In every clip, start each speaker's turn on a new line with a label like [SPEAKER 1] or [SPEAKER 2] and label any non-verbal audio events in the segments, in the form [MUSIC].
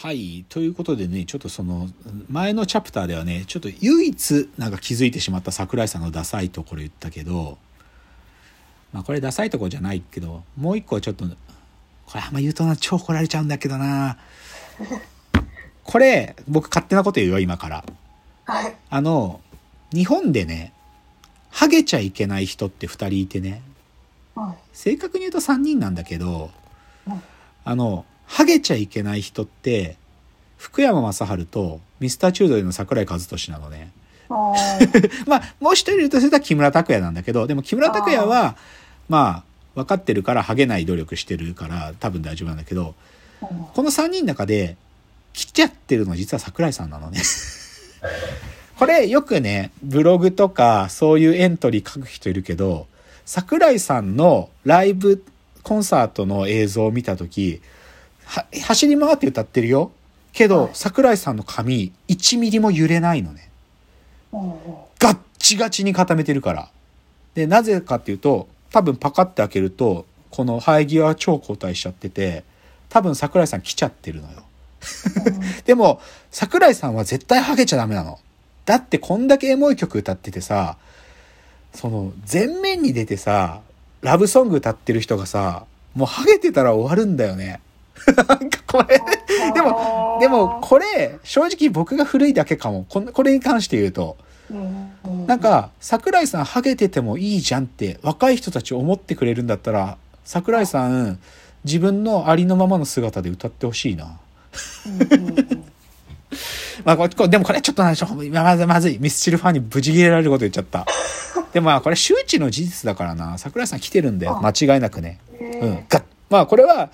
[SPEAKER 1] はい。ということでね、ちょっとその、前のチャプターではね、ちょっと唯一なんか気づいてしまった桜井さんのダサいところ言ったけど、まあこれダサいところじゃないけど、もう一個はちょっと、これあんま言うとな、超怒られちゃうんだけどな。これ、僕勝手なこと言うよ、今から。
[SPEAKER 2] はい。
[SPEAKER 1] あの、日本でね、ハゲちゃいけない人って二人いてね、
[SPEAKER 2] はい。
[SPEAKER 1] 正確に言うと3人なんだけど
[SPEAKER 2] うん、
[SPEAKER 1] あの、ハゲちゃいけない人って、福山雅治とミスターチュードリーの桜井和寿なのね。[LAUGHS] まあ、もう一人いるとすると木村拓哉なんだけど、でも木村拓哉は、まあ、分かってるからハゲない努力してるから多分大丈夫なんだけど、
[SPEAKER 2] うん
[SPEAKER 1] この3人の中で、来ちゃってるの実は桜井さんなのね。[LAUGHS] これよくね、ブログとかそういうエントリー書く人いるけど、桜井さんのライブコンサートの映像を見たとき、は走り回って歌ってるよ。けど、
[SPEAKER 2] はい
[SPEAKER 1] 桜井さんの髪1ミリも揺れないのね。ガッチガチに固めてるから。で、なぜかっていうと、多分パカって開けると、この生え際は超交代しちゃってて、多分桜井さん来ちゃってるのよ。[LAUGHS] でも、桜井さんは絶対ハゲちゃダメなの。だってこんだけエモい曲歌っててさ、その、前面に出てさ、ラブソング歌ってる人がさ、もうハゲてたら終わるんだよね。なんかこれ、でも、でもこれ、正直僕が古いだけかも。こんこれに関して言うと。
[SPEAKER 2] うんうん
[SPEAKER 1] なんか、桜井さんハゲててもいいじゃんって若い人たち思ってくれるんだったら、桜井さん自分のありのままの姿で歌ってほしいな。
[SPEAKER 2] うんうんうん [LAUGHS]
[SPEAKER 1] まあ、ここでもこれちょっとな、ちょまずいまずい。ミスチルファンにブチ切れられること言っちゃった。[LAUGHS] でもまあこれ周知の事実だからな。桜井さん来てるんだよ。間違いなくね。うん。がまあこれは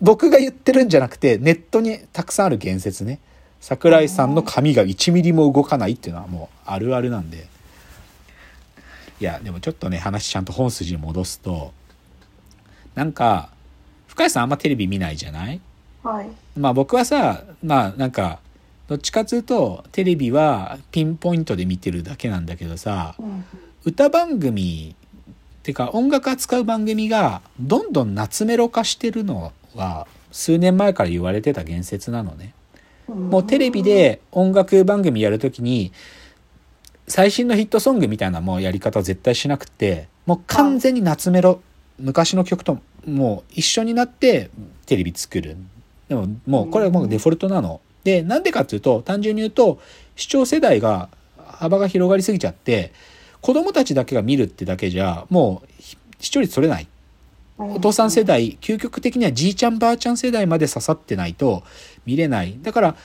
[SPEAKER 1] 僕が言ってるんじゃなくてネットにたくさんある言説ね。桜井さんの髪が1ミリも動かないっていうのはもうあるあるなんで。いや、でもちょっとね、話ちゃんと本筋に戻すと、なんか、深谷さんあんまテレビ見ないじゃない？
[SPEAKER 2] はい。
[SPEAKER 1] まあ僕はさ、まあなんか、どっちかっつうと、テレビはピンポイントで見てるだけなんだけどさ、
[SPEAKER 2] うん
[SPEAKER 1] 歌番組、てか音楽扱う番組がどんどん夏メロ化してるのは、数年前から言われてた言説なのね。
[SPEAKER 2] うん
[SPEAKER 1] もうテレビで音楽番組やるときに、最新のヒットソングみたいなもうやり方は絶対しなくて、もう完全に夏メロ、昔の曲ともう一緒になってテレビ作る。でももうこれはもうデフォルトなの。で、なんでかっていうと、単純に言うと、視聴世代が幅が広がりすぎちゃって、子供たちだけが見るってだけじゃ、もう視聴率取れない。お父さん世代、究極的にはじいちゃんばあちゃん世代まで刺さってないと見れない。だから、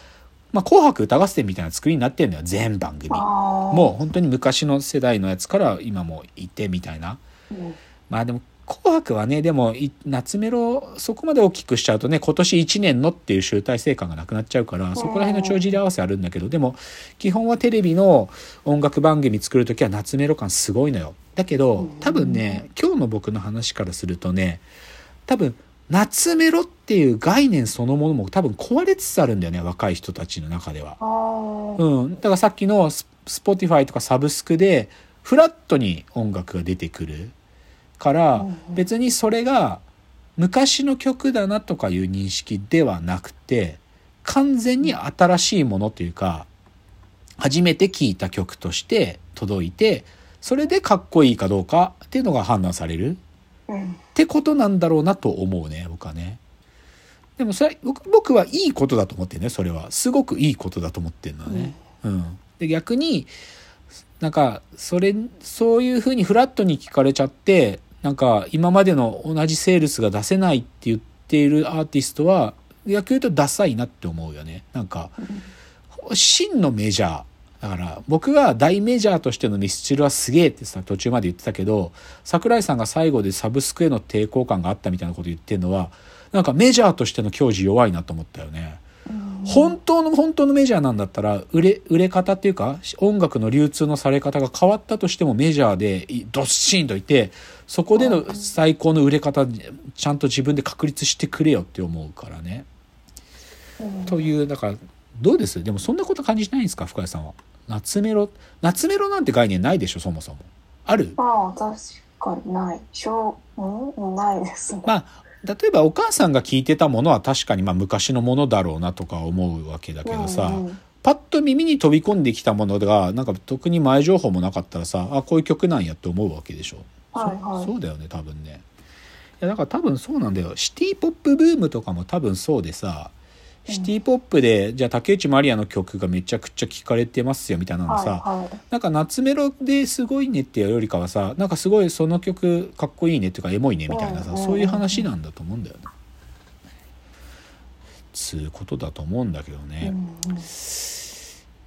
[SPEAKER 1] まあ、紅白歌合戦みたいな作りになってんだよ、全番組。も
[SPEAKER 2] も
[SPEAKER 1] う本当に昔の世代のやつから今もいてみたいな。
[SPEAKER 2] うん
[SPEAKER 1] まあでも、紅白はね、でも、い夏メロ、そこまで大きくしちゃうとね、今年1年のっていう集大成感がなくなっちゃうから、そこら辺の帳尻合わせあるんだけど、でも、基本はテレビの音楽番組作るときは夏メロ感すごいのよ。だけど、多分ね、今日の僕の話からするとね、多分、夏メロっていう概念そのものも多分壊れつつあるんだよね、若い人たちの中では。うん。だからさっきのス Spotify とかサブスクで、フラットに音楽が出てくるから別にそれが昔の曲だなとかいう認識ではなくて、完全に新しいものというか、初めて聴いた曲として届いて、それでかっこいいかどうかっていうのが判断される。
[SPEAKER 2] うん
[SPEAKER 1] ってことなんだろうなと思うね、僕はね。でもそれ、僕僕はいいことだと思ってるね、それは。すごくいいことだと思ってるのね。うん。で、逆に、なんか、それ、そういうふうにフラットに聞かれちゃって、なんか、今までの同じセールスが出せないって言っているアーティストは、逆に言うとダサいなって思うよね。なんか、真のメジャー。だから、僕が大メジャーとしてのミスチルはすげえってさ、途中まで言ってたけど、桜井さんが最後でサブスクへの抵抗感があったみたいなこと言ってるのは、なんかメジャーとしての矜持弱いなと思ったよね。本当の本当のメジャーなんだったら、売れ、売れ方っていうか、音楽の流通のされ方が変わったとしてもメジャーでいどっしんといて、そこでの最高の売れ方、ちゃんと自分で確立してくれよって思うからね。
[SPEAKER 2] うん
[SPEAKER 1] という、だから、どうです？でもそんなこと感じないんですか？深谷さんは。夏メロ、夏メロなんて概念ないでしょ、そもそも。ある？
[SPEAKER 2] まあ確かにない。しょううんないですね。
[SPEAKER 1] まあ、例えばお母さんが聞いてたものは確かにまあ昔のものだろうなとか思うわけだけどさ、
[SPEAKER 2] うんうん。
[SPEAKER 1] パッと耳に飛び込んできたものがなんか特に前情報もなかったらさあこういう曲なんやって思うわけでしょ、
[SPEAKER 2] はいはい。
[SPEAKER 1] そそうだよね多分ね。いやだから多分そうなんだよ。シティ・ポップブームとかも多分そうでさシティ・ポップで、じゃあ竹内まりやの曲がめちゃくちゃ聴かれてますよみたいなのさ、
[SPEAKER 2] はいはい。
[SPEAKER 1] なんか夏メロですごいねっていうよりかはさなんかすごいその曲かっこいいねっていうかエモいねみたいなさそういう話なんだと思うんだよね。つうことだと思うんだけどね。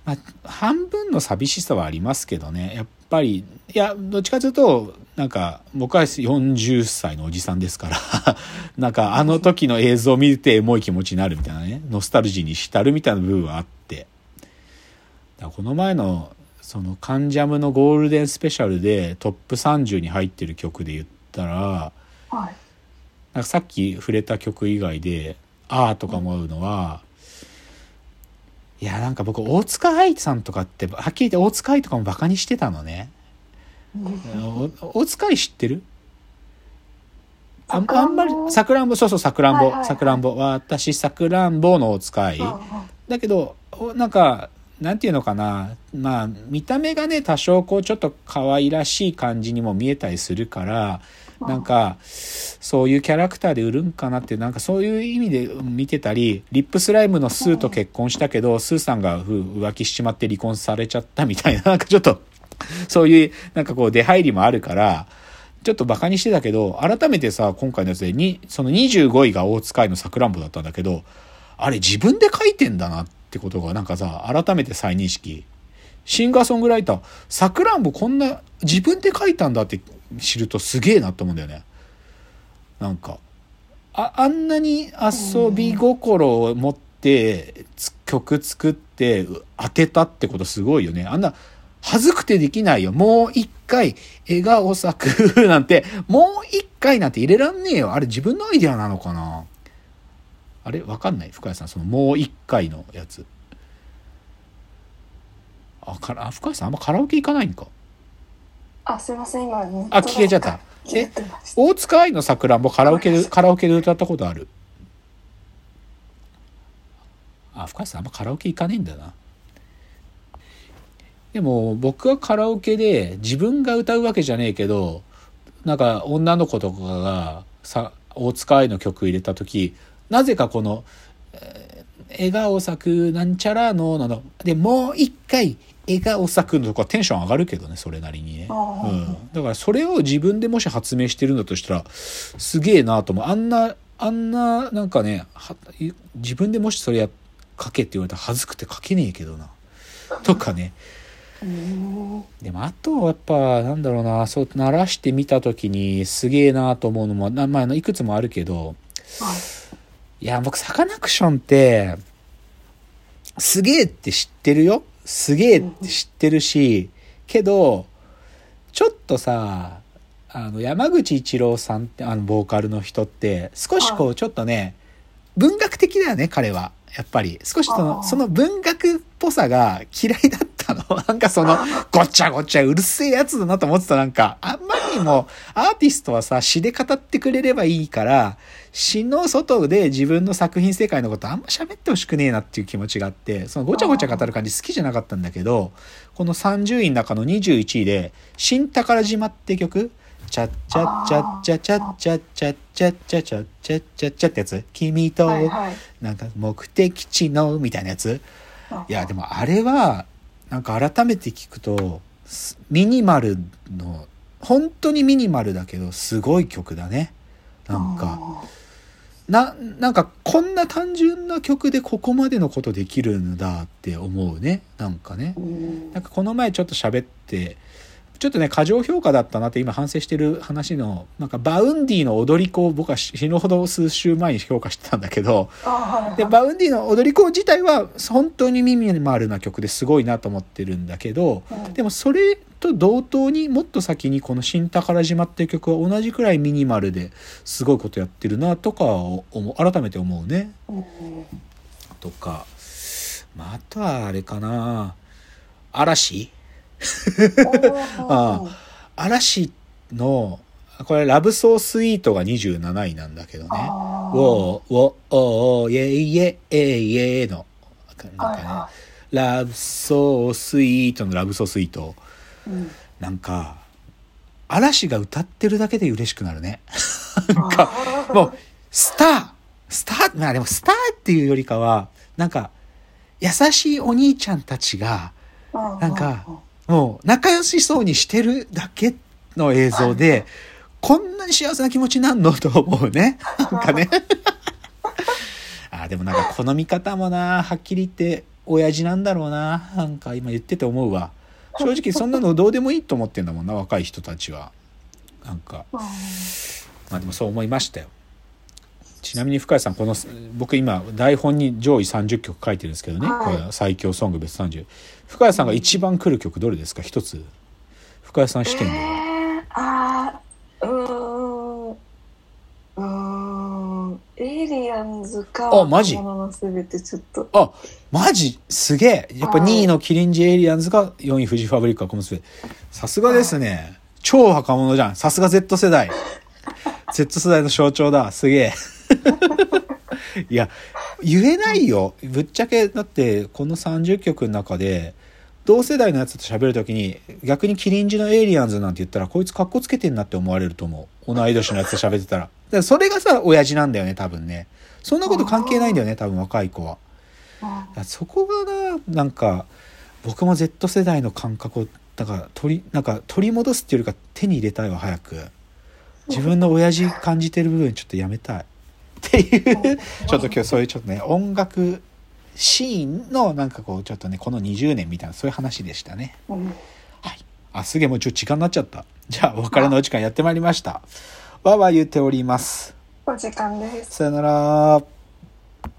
[SPEAKER 1] まあ、半分の寂しさはありますけどね。やっぱりいやどっちかというとなんか僕は40歳のおじさんですから [LAUGHS] なんかあの時の映像を見てエモい気持ちになるみたいなねノスタルジーに浸るみたいな部分はあってだこの前のその「関ジャム」のゴールデンスペシャルでトップ30に入ってる曲で言ったら
[SPEAKER 2] はい
[SPEAKER 1] なんかさっき触れた曲以外で「ああ」とか思うのは、いやなんか僕大塚愛さんとかってはっきり言って大塚愛とかもバカにしてたのね。お大塚愛知ってる？あ
[SPEAKER 2] んぼ
[SPEAKER 1] あんまりさくらんぼ。そうそうさくらんぼ。さくらんぼ。私さくらんぼの大塚愛
[SPEAKER 2] うんうん。
[SPEAKER 1] だけどおなんかなんていうのかな。まあ見た目がね多少こうちょっと可愛らしい感じにも見えたりするからなんかそういうキャラクターで売るんかなってなんかそういう意味で見てたりリップスライムのスーと結婚したけどスーさんがふ浮気しちまって離婚されちゃったみたいななんかちょっと [LAUGHS] そういうなんかこう出入りもあるからちょっとバカにしてたけど改めてさ今回のやつでにその25位が大塚愛のさくらんぼだったんだけどあれ自分で書いてんだなってことがなんかさ改めて再認識。シンガーソングライターさくらんぼこんな自分で書いたんだって知るとすげえなと思うんだよね。なんかああんなに遊び心を持って曲作って当てたってことすごいよね。あんな恥ずくてできないよ。もう一回笑顔咲く [LAUGHS] なんてもう一回なんて入れらんねえよ。あれ自分のアイデアなのかな？あれ？わかんない。深谷さんそのもう一回のやつ。あからあ深谷さんあんまカラオケ行かないんか？
[SPEAKER 2] あすいません。今
[SPEAKER 1] あ聞けちゃった。
[SPEAKER 2] 消え
[SPEAKER 1] 大塚愛のさくらんぼカラオケでカラオケで歌ったことある？あ深谷さんあんまカラオケ行かねえんだなでも僕はカラオケで自分が歌うわけじゃねえけどなんか女の子とかがさ大塚愛の曲入れた時なぜかこのえー笑顔咲くなんちゃらのなのでもう一回笑顔咲くのとかテンション上がるけどねそれなりにね、うん、だからそれを自分でもし発明してるんだとしたらすげえなと思う。あんなあんななんかねは自分でもしそれや書けって言われたら恥ずくて書けねえけどな。とかね。
[SPEAKER 2] うん
[SPEAKER 1] でもあとやっぱなんだろうなそう鳴らしてみた時にすげえなと思うのもな、まあ、いくつもあるけど
[SPEAKER 2] はい。
[SPEAKER 1] いや僕サカナクションってすげえって知ってるよ？すげえって知ってるしけどちょっとさあの山口一郎さんってあのボーカルの人って少しこ
[SPEAKER 2] は
[SPEAKER 1] うちょっとね文学的だよね彼はやっぱり少しそのその文学っぽさが嫌いだったの。[LAUGHS] なんかそのごちゃごちゃうるせえやつだなと思ってたなんかあんまりにもアーティストはさ詩で語ってくれればいいから詩の外で自分の作品世界のことあんま喋ってほしくねえなっていう気持ちがあってそのごちゃごちゃ語る感じ好きじゃなかったんだけどこの30位の中の21位で「新宝島」って曲チャッチャッチャッチャチャッチャッチャッチャッチャチャッチャッチャッチャってやつ君と
[SPEAKER 2] はいはい
[SPEAKER 1] なんか目的地のみたいなやついやでもあれはなんか改めて聞くとミニマルの本当にミニマルだけどすごい曲だねなんかななんかこんな単純な曲でここまでのことできるんだって思うねなんかねなんかこの前ちょっと喋ってちょっとね過剰評価だったなって今反省してる話のなんか Vaundy の踊り子を僕は死ぬほど数週前に評価してたんだけどで Vaundy の踊り子自体は本当にミニマルな曲ですごいなと思ってるんだけど
[SPEAKER 2] うん。
[SPEAKER 1] でもそれと同等にもっと先にこの「新宝島」っていう曲は同じくらいミニマルですごいことやってるなとか思う改めて思うね。
[SPEAKER 2] うん。
[SPEAKER 1] とか、まあ、あとはあれかな。嵐？[LAUGHS] あ嵐のこれ、ラブソースイートが27位なんだけどね。ウォー、ウォー、おー、イェイイェイ、えいえいの、なんかね、
[SPEAKER 2] は
[SPEAKER 1] ラブソースイートのラブソースイート。
[SPEAKER 2] うん。
[SPEAKER 1] なんか、嵐が歌ってるだけで嬉しくなるね。[LAUGHS] なんか、もう、スタースターまあでもスターっていうよりかは、なんか、優しいお兄ちゃんたちが、
[SPEAKER 2] うん
[SPEAKER 1] なんか、もう仲良しそうにしてるだけの映像で、こんなに幸せな気持ちになんの？と思うね。[LAUGHS] なんかね。[LAUGHS] あ、でもなんかこの見方もな、はっきり言って、親父なんだろうな。なんか今言ってて思うわ。正直そんなのどうでもいいと思ってんだもんな、若い人たちは。なんか、
[SPEAKER 2] うん
[SPEAKER 1] まあでもそう思いましたよ。ちなみに深谷さん、この、僕今、台本に上位30曲書いてるんですけどね。
[SPEAKER 2] はい
[SPEAKER 1] これ最強ソングベスト30。深谷さんが一番来る曲どれですか？一つ。深谷さん視点では。
[SPEAKER 2] えー、あーうーんうーんエイリアンズか
[SPEAKER 1] あマジ？あ、マジ？すげえ。やっぱ
[SPEAKER 2] はい
[SPEAKER 1] 2位のキリンジエイリアンズが4位フジファブリック若者のすべて。さすがですね。超若者じゃん。さすが Z 世代。Z 世代の象徴だ。すげえ。いや、言えないよ。ぶっちゃけ、だって、この30曲の中で、同世代のやつと喋るときに、逆にキリンジのエイリアンズなんて言ったら、こいつ格好つけてんなって思われると思う。同い年のやつと喋ってたら。だからそれがさ、親父なんだよね、多分ね。そんなこと関係ないんだよね、多分若い子は。そこがななんか僕も Z 世代の感覚をなんか取りなんか取り戻すっていうよりか手に入れたいわ早く自分の親父感じてる部分ちょっとやめたいっていう。ちょっと今日そういうちょっとね音楽シーンのなんかこうちょっとねこの20年みたいなそういう話でしたね。
[SPEAKER 2] うん。
[SPEAKER 1] はい。あすげえもうちょっと時間になっちゃった。じゃあお別れのお時間やってまいりました。わーわー言っております。
[SPEAKER 2] お時間です。
[SPEAKER 1] さよなら